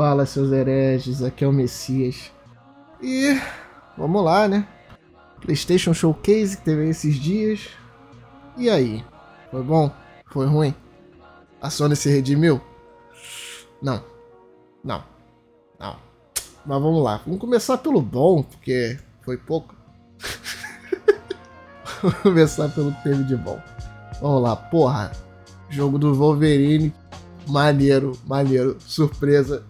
Fala, seus hereges, aqui é o Messias. E vamos lá, né? PlayStation Showcase que teve esses dias. E aí? Foi bom? Foi ruim? A Sony se redimiu? Não. Não. Não. Mas vamos lá. Vamos começar pelo bom, porque foi pouco. vamos começar pelo que teve de bom. Vamos lá, porra. Jogo do Wolverine. Maneiro, maneiro. Surpresa.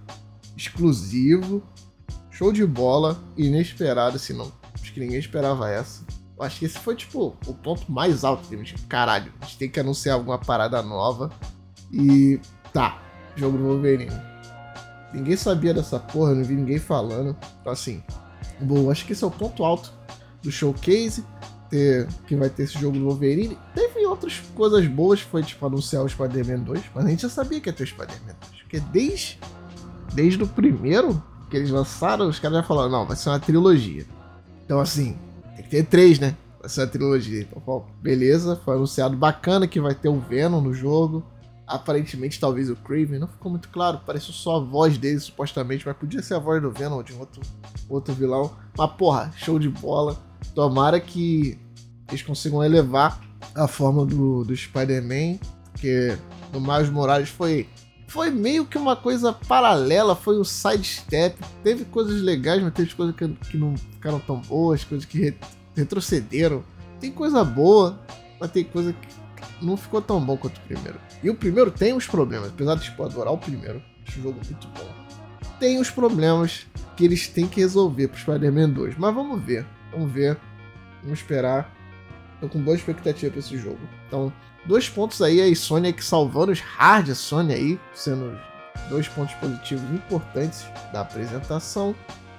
Exclusivo. Show de bola. Inesperado, assim, não. Acho que ninguém esperava essa. Acho que esse foi, tipo, o ponto mais alto a gente. Caralho, a gente tem que anunciar alguma parada nova. E. Tá. Jogo do Wolverine. Ninguém sabia dessa porra, não vi ninguém falando. Então, assim. Bom, acho que esse é o ponto alto do showcase ter, que vai ter esse jogo do Wolverine. Teve outras coisas boas, foi tipo anunciar o Spider-Man 2, mas a gente já sabia que ia ter o Spider-Man 2. Porque desde, desde o primeiro que eles lançaram, os caras já falaram, não, vai ser uma trilogia. Então assim, tem que ter três, né? Vai ser uma trilogia. Então, beleza, foi anunciado bacana que vai ter o Venom no jogo. Aparentemente, talvez o Craven, não ficou muito claro. Pareceu só a voz dele, supostamente, mas podia ser a voz do Venom ou de outro, outro vilão. Mas, porra, show de bola Tomara que eles consigam elevar a forma do, do Spider-Man, porque no Miles Morales foi foi meio que uma coisa paralela, foi um sidestep. Teve coisas legais, mas teve coisas que, que não ficaram tão boas, coisas que re, retrocederam. Tem coisa boa, mas tem coisa que não ficou tão bom quanto o primeiro. E o primeiro tem os problemas, apesar de tipo, adorar o primeiro. Acho um jogo muito bom. Tem os problemas que eles têm que resolver pro Spider-Man 2, mas vamos ver. Vamos ver. Vamos esperar. Tô com boa expectativa pra esse jogo. Então, dois pontos aí, a Sonic salvando os hard Sony aí, sendo dois pontos positivos importantes da apresentação.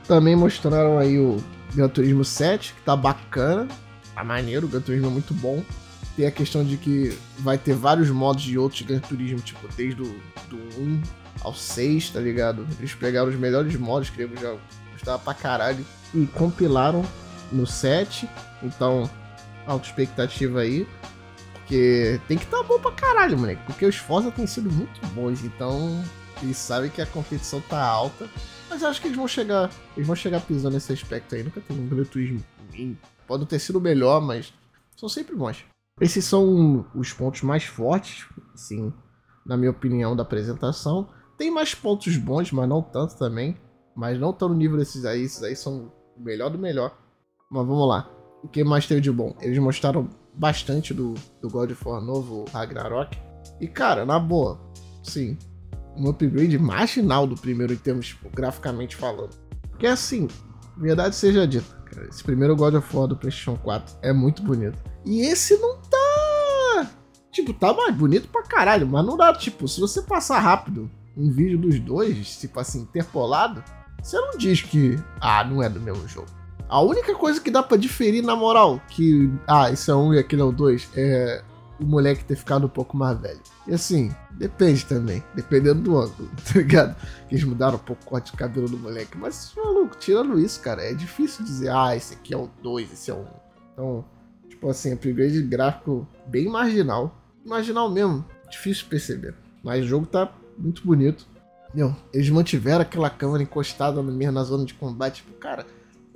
Também mostraram aí o Gran Turismo 7, que tá bacana, tá maneiro, o Gran Turismo é muito bom. Tem a questão de que vai ter vários modos de outros Gran Turismo, tipo, desde o do 1 ao 6, tá ligado? Eles pegaram os melhores modos que eu já gostava pra caralho e compilaram no 7. Então, alta expectativa aí. Porque tem que estar tá bom pra caralho, moleque. Porque os Forza têm sido muito bons. Então, eles sabem que a competição tá alta. Mas acho que eles vão chegar. Eles vão chegar pisando nesse aspecto aí. Nunca teve um ruim. Pode ter sido melhor, mas são sempre bons. Esses são os pontos mais fortes, assim, na minha opinião, da apresentação. Tem mais pontos bons, mas não tanto também. Mas não estão no nível desses aí. Esses aí são o melhor do melhor. Mas vamos lá. O que mais teve de bom? Eles mostraram bastante do, do God of War novo, Ragnarok. E, cara, na boa, sim, um upgrade marginal do primeiro em termos, tipo, graficamente falando. Porque, assim, verdade seja dita, cara, esse primeiro God of War do PlayStation 4 é muito bonito. E esse não tá. Tipo, tá mais bonito pra caralho, mas não dá, tipo, se você passar rápido um vídeo dos dois, tipo assim, interpolado, você não diz que, ah, não é do mesmo jogo. A única coisa que dá para diferir, na moral, que. Ah, esse é um e aquele é o dois, é o moleque ter ficado um pouco mais velho. E assim, depende também, dependendo do ângulo, tá ligado? Eles mudaram um pouco o corte de cabelo do moleque. Mas, maluco, tirando isso, cara, é difícil dizer, ah, esse aqui é o 2, esse é o 1. Então, tipo assim, upgrade gráfico bem marginal. Marginal mesmo, difícil de perceber. Mas o jogo tá muito bonito. Meu, eles mantiveram aquela câmera encostada no meio na zona de combate. Tipo, cara,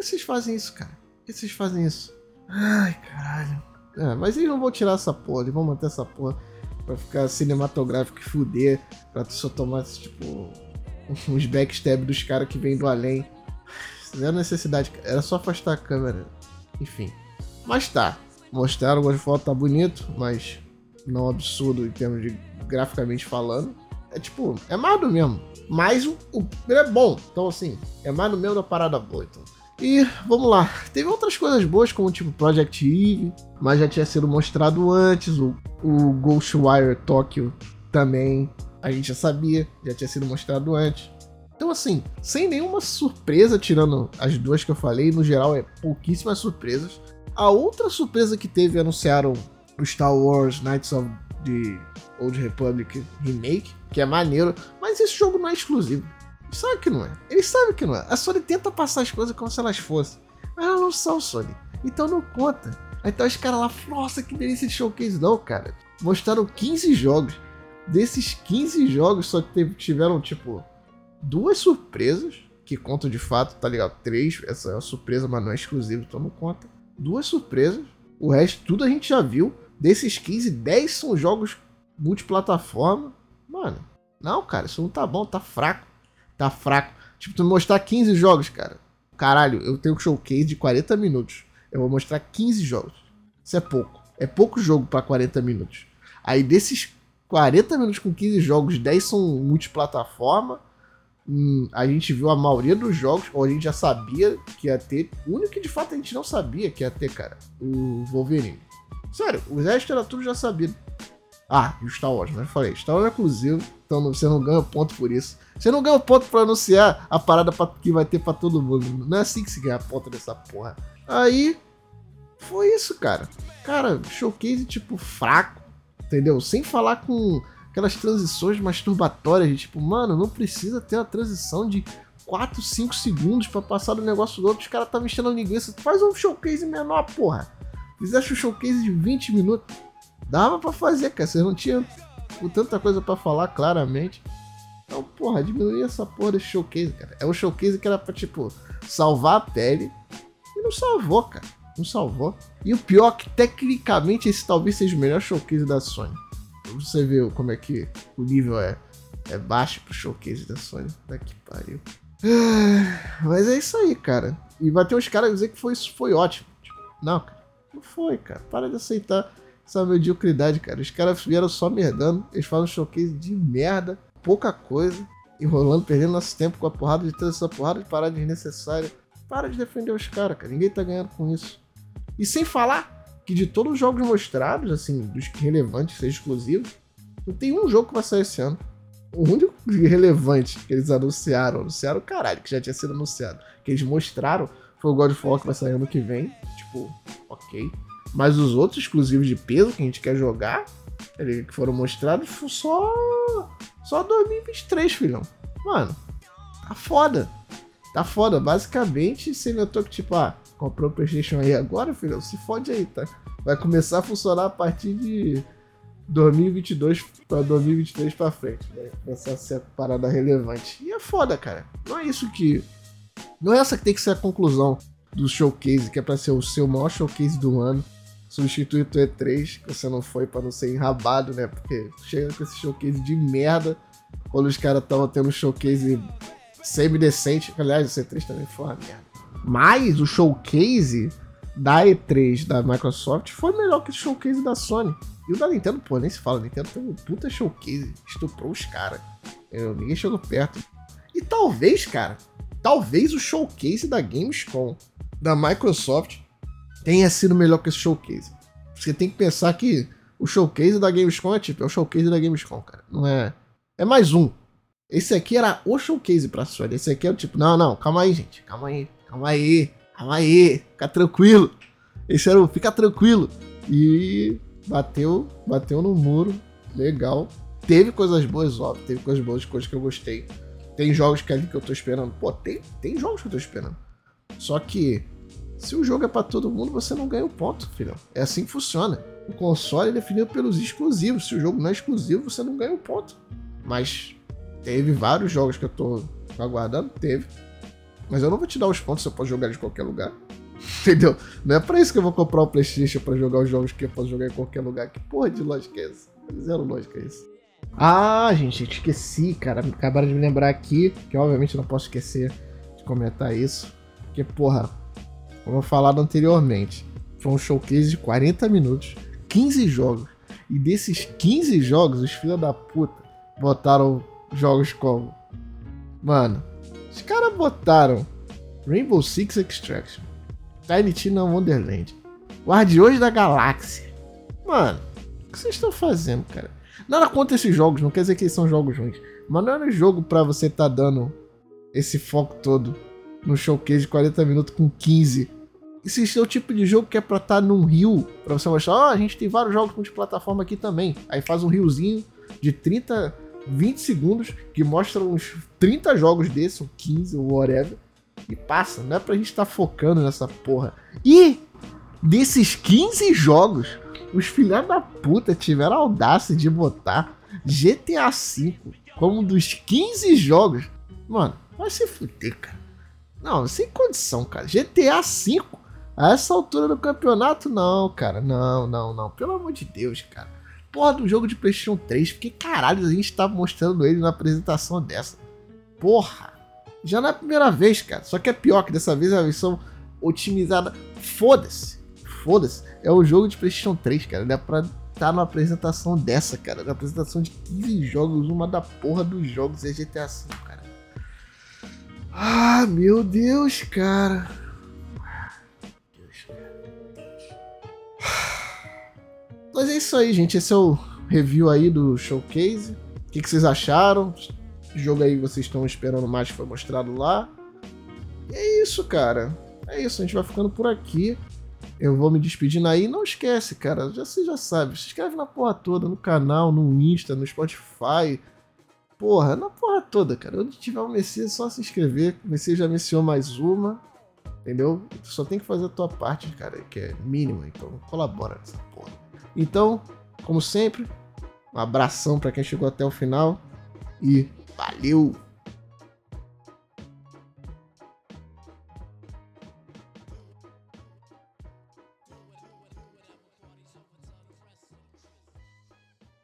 vocês fazem isso, cara? Vocês fazem isso? Ai, caralho. É, mas eles não vão tirar essa porra, eles vão manter essa porra pra ficar cinematográfico e fuder, pra tu só tomar, tipo, uns backstab dos caras que vêm do além. Zero necessidade, era só afastar a câmera. Enfim. Mas tá. Mostraram, o foto tá bonito, mas não absurdo em termos de graficamente falando. É tipo, é mais do mesmo. Mas o, o é bom. Então, assim, é mais do mesmo da parada boa. Então. E vamos lá, teve outras coisas boas, como tipo Project Eve, mas já tinha sido mostrado antes. O, o Ghostwire Tokyo também, a gente já sabia, já tinha sido mostrado antes. Então, assim, sem nenhuma surpresa, tirando as duas que eu falei, no geral é pouquíssimas surpresas. A outra surpresa que teve, anunciaram o Star Wars Knights of the Old Republic Remake, que é maneiro, mas esse jogo não é exclusivo. Sabe que não é. Eles sabem que não é. A Sony tenta passar as coisas como se elas fossem. Mas elas não são Sony. Então não conta. Então os caras lá, nossa, que delícia de showcase. Não, cara. Mostraram 15 jogos. Desses 15 jogos só teve, tiveram, tipo, duas surpresas que contam de fato, tá ligado? Três, essa é uma surpresa, mas não é exclusivo, então não conta. Duas surpresas, o resto tudo a gente já viu. Desses 15, 10 são jogos multiplataforma. Mano, não, cara, isso não tá bom, tá fraco. Tá fraco. Tipo, tu mostrar 15 jogos, cara. Caralho, eu tenho um showcase de 40 minutos. Eu vou mostrar 15 jogos. Isso é pouco. É pouco jogo para 40 minutos. Aí desses 40 minutos com 15 jogos, 10 são multiplataforma. Hum, a gente viu a maioria dos jogos, ou a gente já sabia que ia ter. O único que de fato a gente não sabia que ia ter, cara, o Wolverine. Sério, o resto era tudo já sabido. Ah, e o Star Wars, né? Eu falei, Star Wars é exclusivo, então você não ganha ponto por isso. Você não ganha ponto pra anunciar a parada pra, que vai ter pra todo mundo. Não é assim que se ganha ponto dessa porra. Aí, foi isso, cara. Cara, showcase, tipo, fraco, entendeu? Sem falar com aquelas transições masturbatórias de tipo, mano, não precisa ter uma transição de 4, 5 segundos para passar do negócio do outro. Os caras tá mexendo a linguiça. Faz um showcase menor, porra. Fizeste um showcase de 20 minutos. Dava para fazer, cara. Você não tinha tanta coisa para falar claramente. Então, porra, diminuir essa porra desse showcase, cara. É um showcase que era pra, tipo, salvar a pele. E não salvou, cara. Não salvou. E o pior é que, tecnicamente, esse talvez seja o melhor showcase da Sony. Você vê como é que o nível é, é baixo pro showcase da Sony. Daqui pariu. Mas é isso aí, cara. E vai ter uns caras dizer que foi, isso foi ótimo. Tipo, não, cara. Não foi, cara. Para de aceitar essa mediocridade, cara. Os caras vieram só merdando. Eles fazem um showcase de merda, pouca coisa, enrolando, perdendo nosso tempo com a porrada de ter essa porrada de parada desnecessária. Para de defender os caras, cara. Ninguém tá ganhando com isso. E sem falar que de todos os jogos mostrados, assim, dos relevantes, seja exclusivos, não tem um jogo que vai sair esse ano. O único relevante que eles anunciaram, anunciaram caralho, que já tinha sido anunciado, que eles mostraram, foi o God of War que vai sair ano que vem. Tipo, ok. Mas os outros exclusivos de peso que a gente quer jogar, que foram mostrados, só. Só 2023, filhão. Mano, tá foda. Tá foda. Basicamente, você notou que, tipo, ah, comprou o PlayStation aí agora, filhão, se fode aí, tá? Vai começar a funcionar a partir de 2022 para 2023 para frente. Vai começar a ser a parada relevante. E é foda, cara. Não é isso que. Não é essa que tem que ser a conclusão do showcase, que é pra ser o seu maior showcase do ano substituir o E3, que você não foi para não ser enrabado, né? Porque chega com esse showcase de merda, quando os caras estavam tendo um showcase semi-decente. Aliás, o C3 também foi uma merda. Mas o showcase da E3 da Microsoft foi melhor que o showcase da Sony. E o da Nintendo, pô, nem se fala. A Nintendo tem um puta showcase, estuprou os caras. Ninguém chegou perto. E talvez, cara, talvez o showcase da Gamescom da Microsoft tenha sido melhor que esse showcase. Você tem que pensar que o showcase da Gamescom é tipo, é o showcase da Gamescom, cara. Não é. É mais um. Esse aqui era o showcase pra Sony. Esse aqui é o tipo, não, não, calma aí, gente. Calma aí, calma aí, calma aí. Fica tranquilo. Esse era o fica tranquilo. E bateu, bateu no muro. Legal. Teve coisas boas, óbvio. Teve coisas boas, coisas que eu gostei. Tem jogos que ali que eu tô esperando. Pô, tem, tem jogos que eu tô esperando. Só que se o jogo é para todo mundo, você não ganha o um ponto, filhão. É assim que funciona. O console é definido pelos exclusivos. Se o jogo não é exclusivo, você não ganha o um ponto. Mas teve vários jogos que eu tô aguardando, teve. Mas eu não vou te dar os pontos, você pode jogar de qualquer lugar. Entendeu? Não é pra isso que eu vou comprar o Playstation pra jogar os jogos que eu posso jogar em qualquer lugar. Que porra de lógica é essa? Zero lógica é isso. Ah, gente, esqueci, cara. Acabaram de me lembrar aqui, que obviamente não posso esquecer de comentar isso. Que, porra, como falado anteriormente, foi um showcase de 40 minutos, 15 jogos. E desses 15 jogos, os filhos da puta botaram jogos como. Mano, os caras botaram Rainbow Six Extraction, Tiny Tina Wonderland, Guardiões da Galáxia. Mano, o que vocês estão fazendo, cara? Nada contra esses jogos, não quer dizer que eles são jogos ruins. Mas não era jogo pra você tá dando esse foco todo no showcase de 40 minutos com 15 esse é o tipo de jogo que é pra estar tá num rio, pra você mostrar, ó, oh, a gente tem vários jogos multiplataforma aqui também. Aí faz um riozinho de 30, 20 segundos que mostra uns 30 jogos desses, ou 15, ou whatever, e passa. Não é pra gente estar tá focando nessa porra. E desses 15 jogos, os filhos da puta tiveram a audácia de botar GTA V como um dos 15 jogos Mano, vai se fuder, cara. Não, sem condição, cara. GTA V, a essa altura do campeonato, não, cara. Não, não, não. Pelo amor de Deus, cara. Porra do jogo de PlayStation 3, porque caralho a gente tava mostrando ele na apresentação dessa. Porra. Já não é a primeira vez, cara. Só que é pior que dessa vez a versão otimizada. Foda-se. Foda-se. É o jogo de PlayStation 3, cara. É pra estar tá numa apresentação dessa, cara. Na apresentação de 15 jogos, uma da porra dos jogos é GTA V, cara. Ah, meu Deus, cara. Mas é isso aí, gente. Esse é o review aí do showcase. O que, que vocês acharam? O jogo aí vocês estão esperando mais que foi mostrado lá. E é isso, cara. É isso, a gente vai ficando por aqui. Eu vou me despedindo aí. Não esquece, cara. Já, você já sabe. Se inscreve na porra toda, no canal, no Insta, no Spotify. Porra, na porra toda, cara. Onde tiver o Messias, é só se inscrever. O Messias já mencionou mais uma. Entendeu? Tu só tem que fazer a tua parte, cara, que é mínima. Então, colabora nessa porra. Então, como sempre, um abração para quem chegou até o final. E valeu!